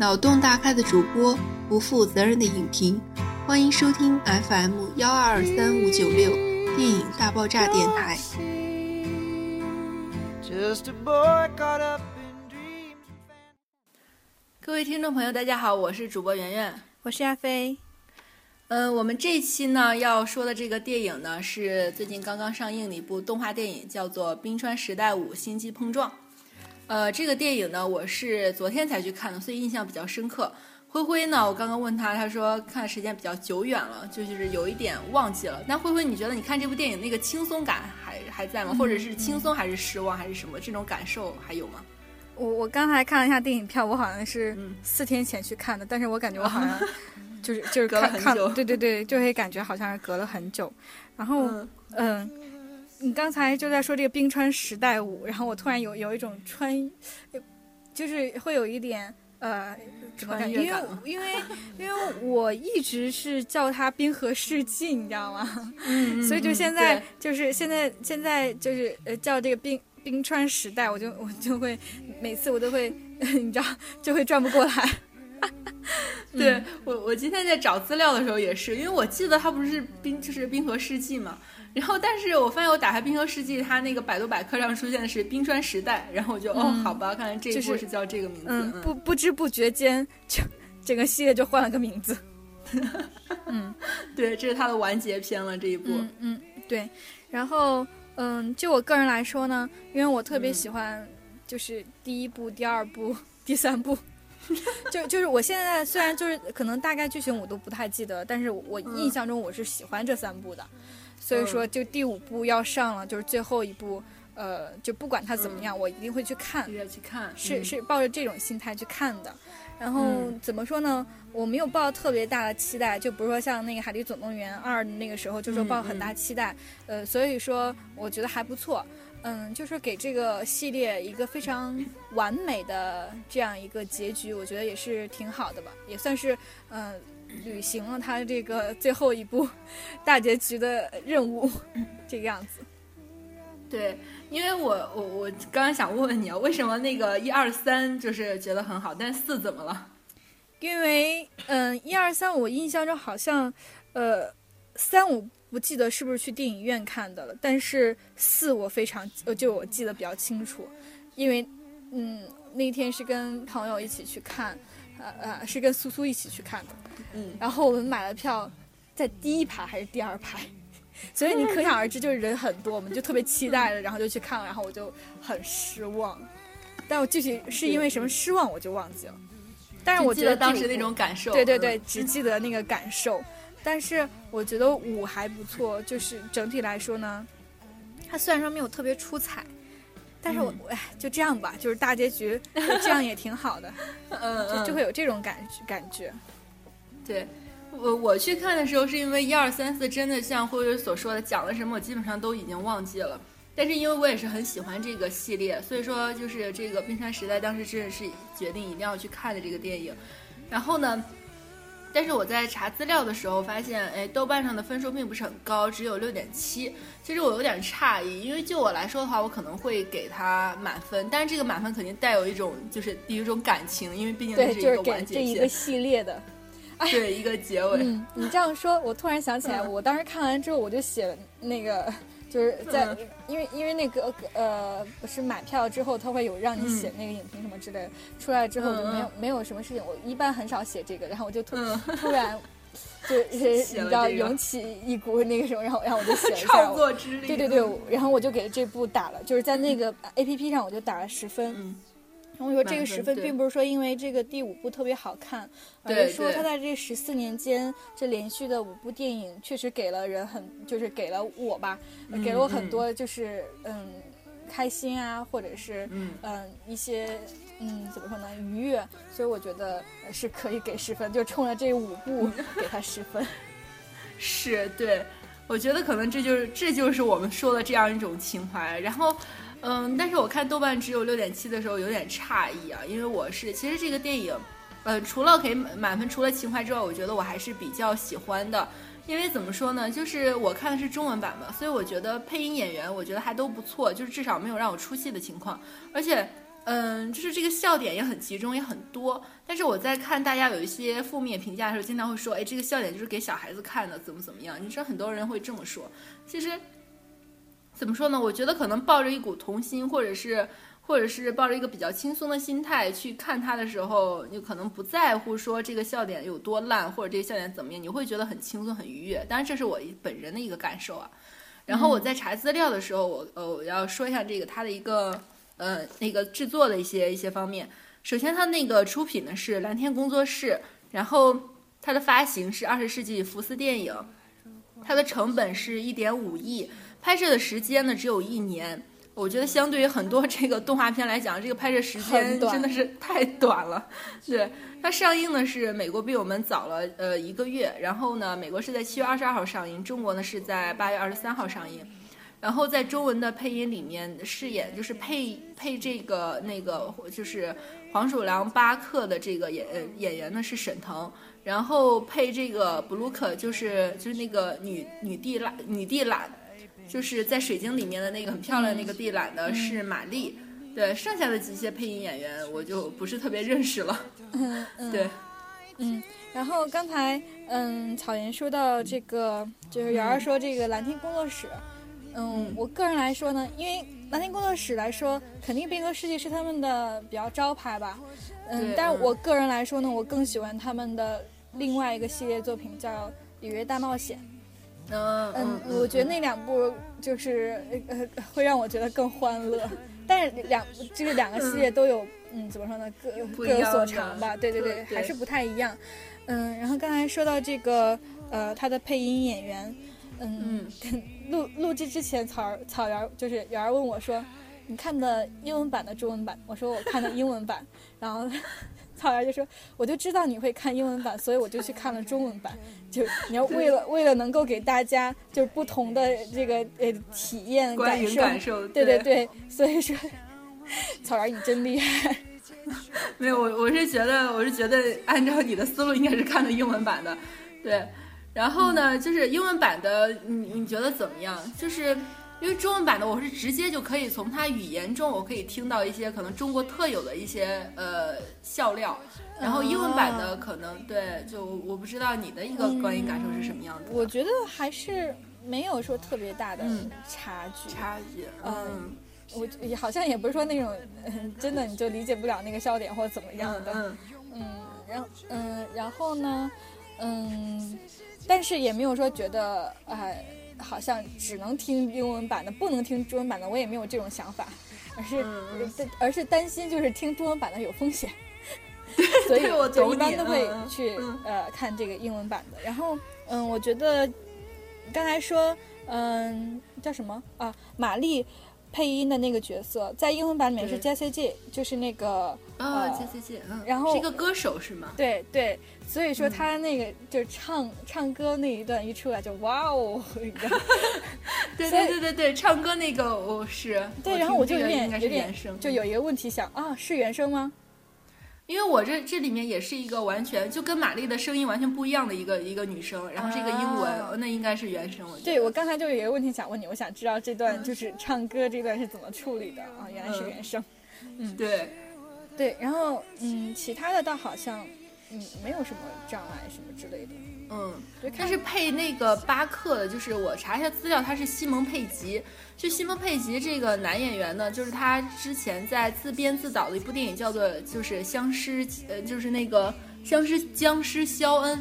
脑洞大开的主播，不负责任的影评，欢迎收听 FM 幺二二三五九六电影大爆炸电台。各位听众朋友，大家好，我是主播圆圆，我是亚飞。嗯，我们这期呢要说的这个电影呢，是最近刚刚上映的一部动画电影，叫做《冰川时代五：星际碰撞》。呃，这个电影呢，我是昨天才去看的，所以印象比较深刻。灰灰呢，我刚刚问他，他说看的时间比较久远了，就是有一点忘记了。那灰灰，你觉得你看这部电影那个轻松感还还在吗？或者是轻松还是失望还是什么？这种感受还有吗？我我刚才看了一下电影票，我好像是四天前去看的，但是我感觉我好像 就是就是看看，对对对，就会感觉好像是隔了很久。然后嗯。你刚才就在说这个冰川时代舞，然后我突然有有一种穿，就是会有一点呃，怎么感觉？因为因为因为我一直是叫它冰河世纪，你知道吗？嗯所以就现在就是现在现在就是呃叫这个冰冰川时代，我就我就会每次我都会 你知道就会转不过来。对我我今天在找资料的时候也是，因为我记得它不是冰就是冰河世纪嘛。然后，但是我发现我打开《冰河世纪》，它那个百度百科上出现的是《冰川时代》，然后我就哦，好吧，看来这一部是叫这个名字。嗯，不不知不觉间，就整个系列就换了个名字。嗯，对，这是它的完结篇了这一部。嗯，对。然后，嗯，就我个人来说呢，因为我特别喜欢，就是第一部、第二部、第三部，就就是我现在虽然就是可能大概剧情我都不太记得，但是我印象中我是喜欢这三部的。所以说，就第五部要上了，就是最后一部，呃，就不管它怎么样，我一定会去看。去看，是是抱着这种心态去看的。然后怎么说呢？我没有抱特别大的期待，就比如说像那个《海底总动员二》那个时候，就说抱很大期待。呃，所以说我觉得还不错。嗯，就是给这个系列一个非常完美的这样一个结局，我觉得也是挺好的吧，也算是嗯。履行了他这个最后一步 大结局的任务，这个样子。对，因为我我我刚刚想问问你啊，为什么那个一二三就是觉得很好，但四怎么了？因为嗯，一二三我印象中好像呃三我不记得是不是去电影院看的了，但是四我非常呃就我记得比较清楚，因为嗯那天是跟朋友一起去看，呃呃是跟苏苏一起去看的。嗯，然后我们买了票，在第一排还是第二排，所以你可想而知，就是人很多，我们就特别期待的，然后就去看了，然后我就很失望，但我具体是因为什么失望我就忘记了，但是我觉得当时那种感受，对对对，只记得那个感受，但是我觉得舞还不错，就是整体来说呢，它虽然说没有特别出彩，但是我哎就这样吧，就是大结局这样也挺好的，嗯，就就会有这种感感觉。对，我我去看的时候是因为一二三四真的像辉辉所说的讲了什么，我基本上都已经忘记了。但是因为我也是很喜欢这个系列，所以说就是这个冰山时代当时真的是决定一定要去看的这个电影。然后呢，但是我在查资料的时候发现，哎，豆瓣上的分数并不是很高，只有六点七。其实我有点诧异，因为就我来说的话，我可能会给它满分，但是这个满分肯定带有一种就是有一种感情，因为毕竟这是一个完结篇。这一个系列的。对一个结尾，嗯，你这样说，我突然想起来，我当时看完之后，我就写了那个，就是在，因为因为那个呃，不是买票之后，他会有让你写那个影评什么之类的，出来之后就没有没有什么事情，我一般很少写这个，然后我就突突然 就是你知道涌起一股那个什么，然后然后我就写了一下，创作之力，对对对，然后我就给这部打了，就是在那个 A P P 上我就打了十分。我说这个十分并不是说因为这个第五部特别好看，而是说他在这十四年间这连续的五部电影确实给了人很就是给了我吧，给了我很多就是嗯开心啊，或者是嗯一些嗯怎么说呢愉悦，所以我觉得是可以给十分，就冲着这五部 给他十分。是对，我觉得可能这就是这就是我们说的这样一种情怀，然后。嗯，但是我看豆瓣只有六点七的时候有点诧异啊，因为我是其实这个电影，呃，除了给满分，除了情怀之外，我觉得我还是比较喜欢的，因为怎么说呢，就是我看的是中文版嘛，所以我觉得配音演员我觉得还都不错，就是至少没有让我出戏的情况，而且嗯，就是这个笑点也很集中，也很多。但是我在看大家有一些负面评价的时候，经常会说，哎，这个笑点就是给小孩子看的，怎么怎么样？你知道很多人会这么说。其实怎么说呢？我觉得可能抱着一股童心，或者是。或者是抱着一个比较轻松的心态去看它的时候，你可能不在乎说这个笑点有多烂，或者这个笑点怎么样，你会觉得很轻松、很愉悦。当然，这是我本人的一个感受啊。然后我在查资料的时候，我呃我要说一下这个它的一个呃那个制作的一些一些方面。首先，它那个出品呢是蓝天工作室，然后它的发行是二十世纪福斯电影，它的成本是一点五亿，拍摄的时间呢只有一年。我觉得相对于很多这个动画片来讲，这个拍摄时间真的是太短了。对它上映呢是美国比我们早了呃一个月，然后呢美国是在七月二十二号上映，中国呢是在八月二十三号上映。然后在中文的配音里面饰演就是配配这个那个就是黄鼠狼巴克的这个演演员呢是沈腾，然后配这个布鲁克就是就是那个女女帝懒女帝懒。就是在水晶里面的那个很漂亮那个地懒的是玛丽，对，剩下的几些配音演员我就不是特别认识了。嗯，对，嗯，然后刚才嗯草原说到这个，就是瑶儿说这个蓝天工作室，嗯，我个人来说呢，因为蓝天工作室来说，肯定变革世界是他们的比较招牌吧，嗯，但是我个人来说呢，我更喜欢他们的另外一个系列作品叫《里约大冒险》。嗯嗯，我觉得那两部就是呃会让我觉得更欢乐，但是两就是两个系列都有嗯怎么说呢各各有所长吧，对对对，还是不太一样。嗯，然后刚才说到这个呃他的配音演员，嗯录录制之前草草原就是有人问我说你看的英文版的中文版，我说我看的英文版，然后。草原就说：“我就知道你会看英文版，所以我就去看了中文版。就你要为了为了能够给大家就是不同的这个呃体验感受，感受对对对。所以说，草原你真厉害。没有我我是觉得我是觉得按照你的思路应该是看的英文版的，对。然后呢，就是英文版的，你你觉得怎么样？就是。”因为中文版的我是直接就可以从它语言中，我可以听到一些可能中国特有的一些呃笑料，然后英文版的可能对，就我不知道你的一个观影感受是什么样的。我觉得还是没有说特别大的差距。差距，嗯，我也好像也不是说那种真的你就理解不了那个笑点或者怎么样的，嗯嗯，然后嗯，然后呢，嗯，但是也没有说觉得哎。好像只能听英文版的，不能听中文版的。我也没有这种想法，而是而是担心就是听中文版的有风险，所以我一般都会去呃看这个英文版的。然后嗯，我觉得刚才说嗯叫什么啊，玛丽。配音的那个角色在英文版里面是 Jessie J，就是那个啊 Jessie J，然后是一个歌手是吗？对对，所以说他那个就是唱唱歌那一段一出来就哇哦，对对对对对，唱歌那个我是。对，然后我就有点有点就有一个问题想啊，是原声吗？因为我这这里面也是一个完全就跟玛丽的声音完全不一样的一个一个女生，然后是一个英文，那应该是原声。对，我刚才就有一个问题想问你，我想知道这段就是唱歌这段是怎么处理的啊？原来是原声。嗯，对，对，然后嗯，其他的倒好像嗯没有什么障碍什么之类的。嗯，他是配那个巴克的，就是我查一下资料，他是西蒙佩吉。就西蒙佩吉这个男演员呢，就是他之前在自编自导的一部电影叫做就是僵尸，呃，就是那个僵尸僵尸肖恩，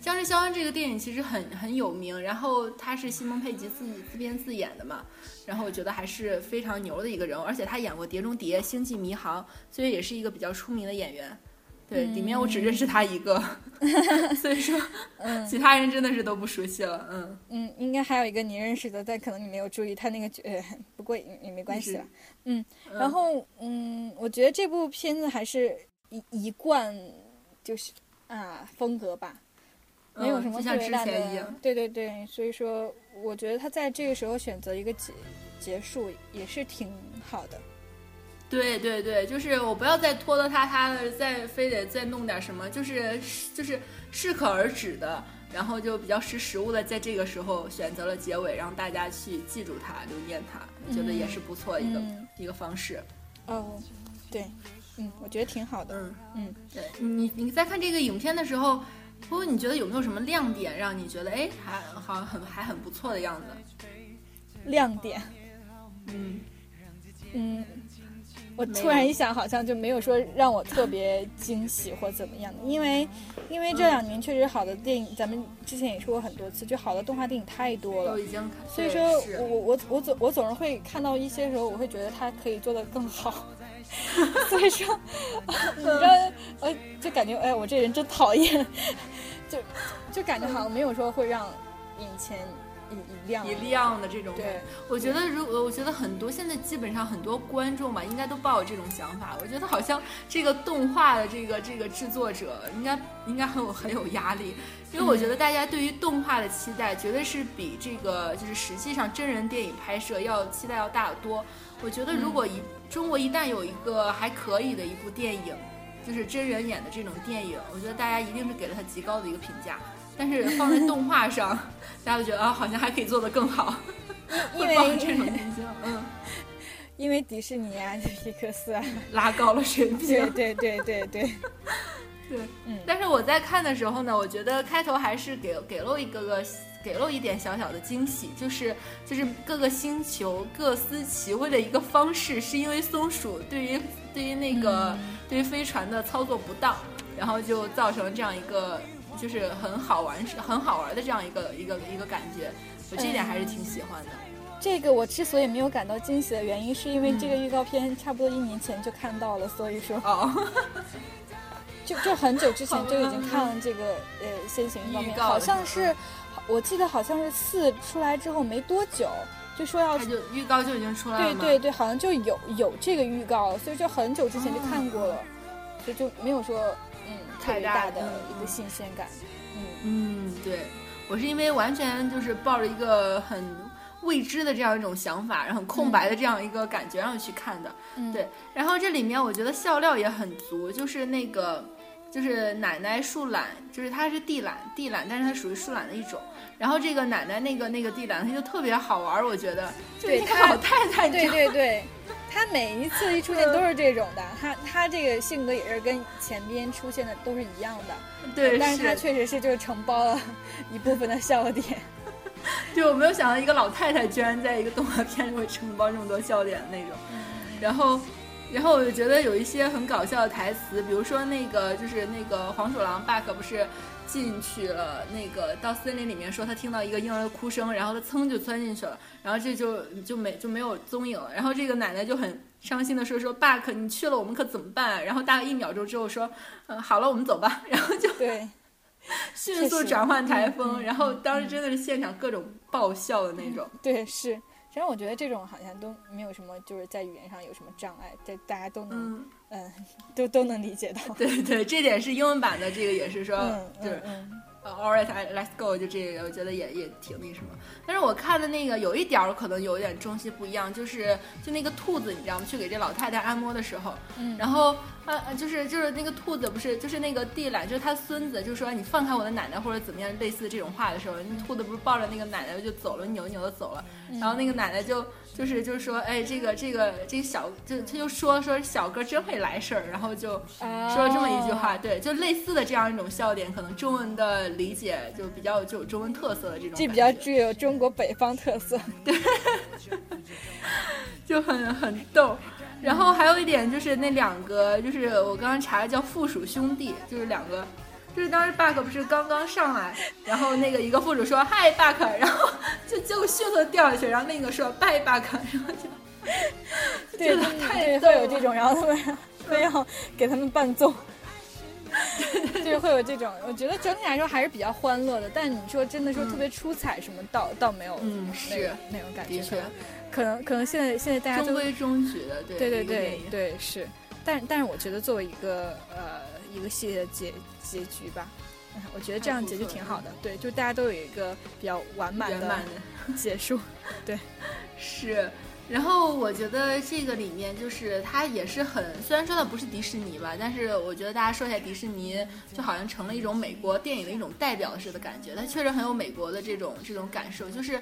僵尸肖恩这个电影其实很很有名，然后他是西蒙佩吉自己自编自演的嘛，然后我觉得还是非常牛的一个人物，而且他演过《碟中谍》《星际迷航》，所以也是一个比较出名的演员。对，里面我只认识他一个，所以说，嗯，其他人真的是都不熟悉了，嗯。嗯，应该还有一个你认识的，但可能你没有注意他那个角，不过也也没关系了，嗯，然后嗯，我觉得这部片子还是一一贯就是啊风格吧，没有什么特别大的，对对对，所以说我觉得他在这个时候选择一个结结束也是挺好的。对对对，就是我不要再拖拖沓沓的，再非得再弄点什么，就是就是适可而止的，然后就比较识时务的，在这个时候选择了结尾，让大家去记住它，留念它，我觉得也是不错一个一个方式。哦，对，嗯，我觉得挺好的。嗯嗯，对你你在看这个影片的时候，不过你觉得有没有什么亮点让你觉得哎还好像很还很不错的样子？亮点，嗯嗯。我突然一想，好像就没有说让我特别惊喜或怎么样的，因为，因为这两年确实好的电影，咱们之前也说过很多次，就好的动画电影太多了，所以说我我我总我总是会看到一些时候，我会觉得它可以做得更好，所以说，你知道，呃，就感觉哎，我这人真讨厌，就就感觉好像没有说会让眼前。一亮一亮的这种，对，我觉得如我觉得很多现在基本上很多观众吧，应该都抱有这种想法。我觉得好像这个动画的这个这个制作者应该应该很有很有压力，因为我觉得大家对于动画的期待绝对是比这个就是实际上真人电影拍摄要期待要大得多。我觉得如果一中国一旦有一个还可以的一部电影，就是真人演的这种电影，我觉得大家一定是给了他极高的一个评价。但是放在动画上，大家都觉得啊，好像还可以做得更好，因为这种印象，嗯，因为迪士尼啊，皮克斯啊，拉高了水平，对对对对对，对，嗯。但是我在看的时候呢，我觉得开头还是给给了一个个，给了一点小小的惊喜，就是就是各个星球各司其位的一个方式，是因为松鼠对于对于那个对于飞船的操作不当，然后就造成这样一个。就是很好玩，是很好玩的这样一个一个一个感觉，我这点还是挺喜欢的。这个我之所以没有感到惊喜的原因，是因为这个预告片差不多一年前就看到了，所以说，哦，就就很久之前就已经看了这个呃先行预告片，好像是，我记得好像是四出来之后没多久就说要，就预告就已经出来了，对对对，好像就有有这个预告，所以就很久之前就看过了，所以就没有说。特别大的一个新鲜感，嗯嗯，对我是因为完全就是抱着一个很未知的这样一种想法，然后很空白的这样一个感觉，然后去看的，对。然后这里面我觉得笑料也很足，就是那个就是奶奶树懒，就是它是地懒地懒，但是它属于树懒的一种。然后这个奶奶那个那个地懒，它就特别好玩，我觉得，对，老太太，对对对。他每一次一出现都是这种的，他他这个性格也是跟前边出现的都是一样的，对，但是他确实是就是承包了一部分的笑点，就我没有想到一个老太太居然在一个动画片里会承包这么多笑点的那种，然后，然后我就觉得有一些很搞笑的台词，比如说那个就是那个黄鼠狼 Buck 不是。进去了，那个到森林里面说他听到一个婴儿的哭声，然后他噌就钻进去了，然后这就就没就没有踪影了。然后这个奶奶就很伤心的说说爸可你去了我们可怎么办？然后大概一秒钟之后说，嗯好了我们走吧。然后就 对，迅速转换台风。然后当时真的是现场各种爆笑的那种。对是。然后我觉得这种好像都没有什么，就是在语言上有什么障碍，这大家都能，嗯，都都能理解到。对对，这点是英文版的，这个也是说，就是。All right, let's go。就这个，我觉得也也挺那什么。但是我看的那个有一点儿可能有点中西不一样，就是就那个兔子，你知道吗？去给这老太太按摩的时候，嗯，然后啊，就是就是那个兔子不是，就是那个地懒，就是他孙子，就说你放开我的奶奶或者怎么样，类似这种话的时候，那兔子不是抱着那个奶奶就走了，扭扭的走了，然后那个奶奶就。就是就是说，哎，这个这个这个小，就他就说说小哥真会来事儿，然后就说了这么一句话，对，就类似的这样一种笑点，可能中文的理解就比较就有中文特色的这种，这比较具有中国北方特色，对，就很很逗。然后还有一点就是那两个，就是我刚刚查的叫附属兄弟，就是两个。就是当时 Buck 不是刚刚上来，然后那个一个副主说 Hi Buck，然后就结果迅速掉下去，然后另一个说 Bye Buck，然后就对太会有这种，然后他们非要给他们伴奏，就是会有这种。我觉得整体来说还是比较欢乐的，但你说真的说特别出彩什么，倒倒没有，嗯，是那种感觉，可能可能现在现在大家中规中矩的，对对对对是，但但是我觉得作为一个呃一个系列的结。结局吧，我觉得这样结局挺好的。对，就大家都有一个比较完满的结束。对，是。然后我觉得这个里面就是它也是很，虽然说它不是迪士尼吧，但是我觉得大家说一下迪士尼，就好像成了一种美国电影的一种代表式的感觉。它确实很有美国的这种这种感受，就是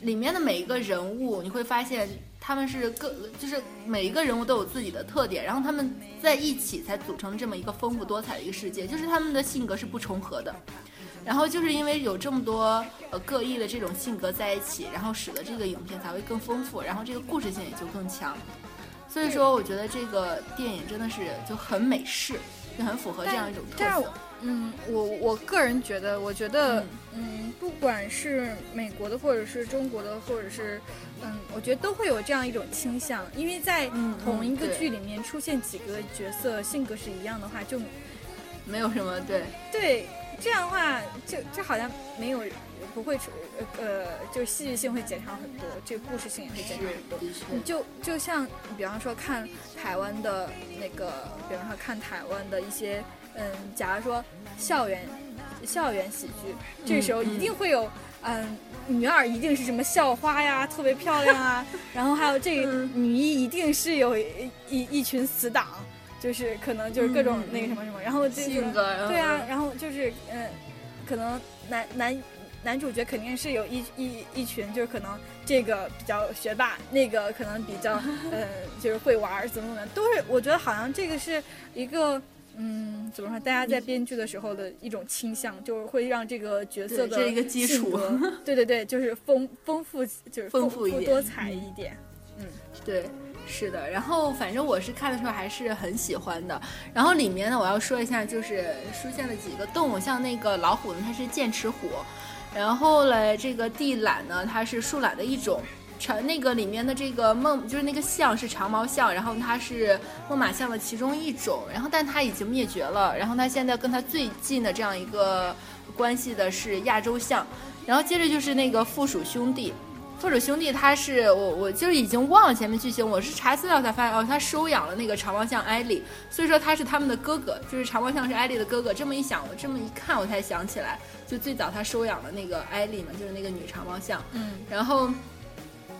里面的每一个人物，你会发现他们是各，就是每一个人物都有自己的特点，然后他们在一起才组成这么一个丰富多彩的一个世界，就是他们的性格是不重合的。然后就是因为有这么多呃各异的这种性格在一起，然后使得这个影片才会更丰富，然后这个故事性也就更强。所以说，我觉得这个电影真的是就很美式，就很符合这样一种特色。嗯，我我个人觉得，我觉得，嗯，不管是美国的，或者是中国的，或者是，嗯，我觉得都会有这样一种倾向，因为在同一个剧里面出现几个角色性格是一样的话，就没有什么对对，这样的话就就好像没有不会出呃，就戏剧性会减少很多，这个故事性也会减少很多。你就就像比方说看台湾的那个，比方说看台湾的一些。嗯，假如说校园校园喜剧，这时候一定会有，嗯，女二一定是什么校花呀，特别漂亮啊，然后还有这个女一一定是有一一群死党，就是可能就是各种那个什么什么，然后这个对啊，然后就是嗯，可能男男男主角肯定是有一一一群，就是可能这个比较学霸，那个可能比较呃就是会玩怎么怎么，都是我觉得好像这个是一个。嗯，怎么说？大家在编剧的时候的一种倾向，就是会让这个角色的这一个基础，对对对，就是丰丰富，就是丰富多彩一点。嗯，对，是的。然后反正我是看的时候还是很喜欢的。然后里面呢，我要说一下，就是出现了几个动物，像那个老虎呢，它是剑齿虎，然后嘞，这个地懒呢，它是树懒的一种。长那个里面的这个梦，就是那个象是长毛象，然后它是猛犸象的其中一种，然后但它已经灭绝了。然后它现在跟它最近的这样一个关系的是亚洲象，然后接着就是那个附属兄弟，附属兄弟他是我我就已经忘了前面剧情，我是查资料才发现哦，他收养了那个长毛象艾丽，所以说他是他们的哥哥，就是长毛象是艾丽的哥哥。这么一想，我这么一看，我才想起来，就最早他收养了那个艾丽嘛，就是那个女长毛象。嗯，然后。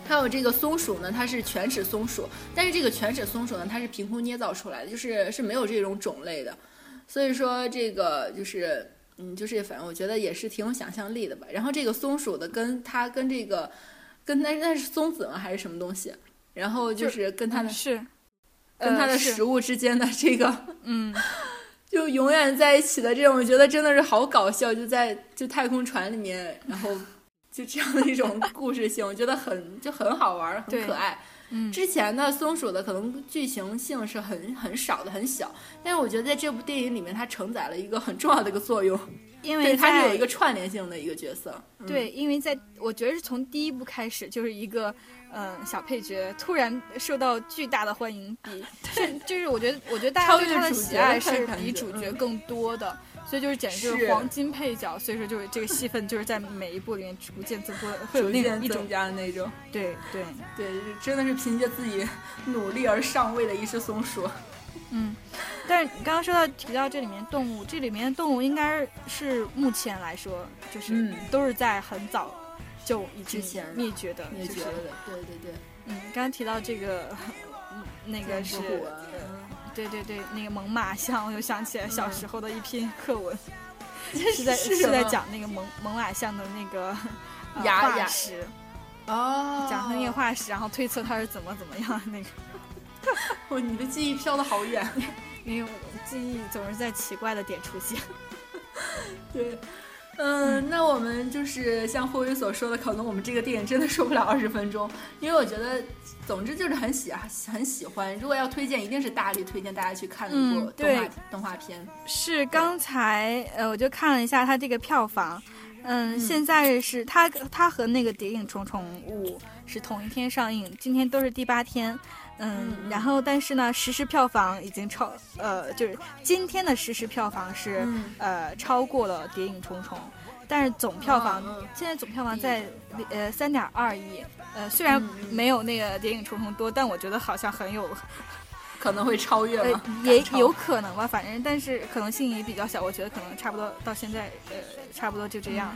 还有这个松鼠呢，它是犬齿松鼠，但是这个犬齿松鼠呢，它是凭空捏造出来的，就是是没有这种种类的，所以说这个就是，嗯，就是反正我觉得也是挺有想象力的吧。然后这个松鼠的跟它跟这个，跟那那是松子吗？还是什么东西？然后就是跟他的是，跟他的食物之间的 这个，嗯，就永远在一起的这种，我觉得真的是好搞笑，就在就太空船里面，然后。就这样的一种 故事性，我觉得很就很好玩，很可爱。嗯，之前的松鼠的可能剧情性是很很少的，很小。但是我觉得在这部电影里面，它承载了一个很重要的一个作用，因为它是有一个串联性的一个角色。对，因为在我觉得是从第一部开始，就是一个嗯小配角突然受到巨大的欢迎，比 就是我觉得我觉得大家对他的喜爱是比主角更多的。所以就是简直就是黄金配角，所以说就是这个戏份就是在每一部里面逐渐增多，会有那种一种加的那种。对对对，真的是凭借自己努力而上位的一只松鼠。嗯，但是你刚刚说到提到这里面动物，这里面的动物应该是目前来说就是都是在很早就已经灭绝的，灭绝的。对对对。嗯，刚刚提到这个，那个是。对对对，那个猛犸象，我又想起来小时候的一篇课文，是在是在讲那个猛猛犸象的那个化石，哦，讲它那个化石，然后推测它是怎么怎么样那个。哦，你的记忆飘的好远，因为记忆总是在奇怪的点出现。对。嗯，那我们就是像霍宇所说的，可能我们这个电影真的说不了二十分钟，因为我觉得，总之就是很喜啊很喜欢。如果要推荐，一定是大力推荐大家去看的一部动画动画片。是刚才呃，我就看了一下它这个票房，嗯，现在是它它和那个《谍影重重五》是同一天上映，今天都是第八天。嗯，然后但是呢，实时票房已经超，呃，就是今天的实时票房是呃超过了《谍影重重》，但是总票房现在总票房在呃三点二亿，呃虽然没有那个《谍影重重》多，但我觉得好像很有 可能会超越了，也有可能吧，反正但是可能性也比较小，我觉得可能差不多到现在呃差不多就这样，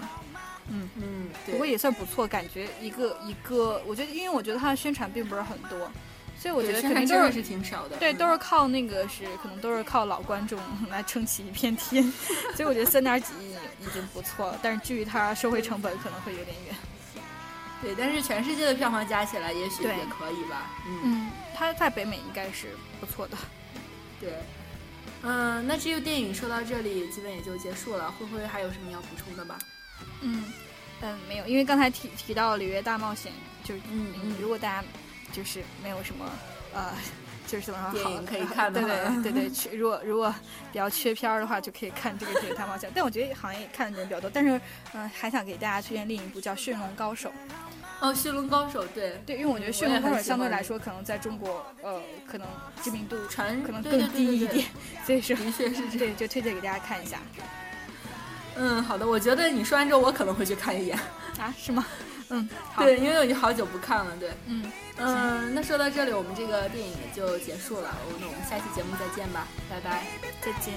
嗯。嗯，不过也算不错，感觉一个一个，我觉得因为我觉得它的宣传并不是很多。所以我觉得肯定都是挺少的，对，都是靠那个是可能都是靠老观众 来撑起一片天，所以我觉得三点几亿已经不错了，但是距离它收回成本可能会有点远。对，但是全世界的票房加起来，也许也可以吧。嗯，它在北美应该是不错的。对，嗯，那这部电影说到这里，基本也就结束了。灰灰还有什么要补充的吗？嗯嗯，没有，因为刚才提提到《里约大冒险》，就嗯嗯，如果大家就是没有什么呃。就是怎么说，电影可以看的，对对对对。缺如果如果比较缺片儿的话，就可以看这个《铁大冒险》。但我觉得好像也看的人比较多。但是，嗯，还想给大家推荐另一部叫《驯龙高手》。哦，《驯龙高手》对对，因为我觉得《驯龙高手》相对来说，可能在中国，呃，可能知名度传可能更低一点，所以说的确是这，就推荐给大家看一下。嗯，好的，我觉得你说完之后，我可能会去看一眼。啊？是吗？嗯，对，因为我已经好久不看了，对，嗯嗯，那说到这里，我们这个电影就结束了，那我们下期节目再见吧，拜拜，再见。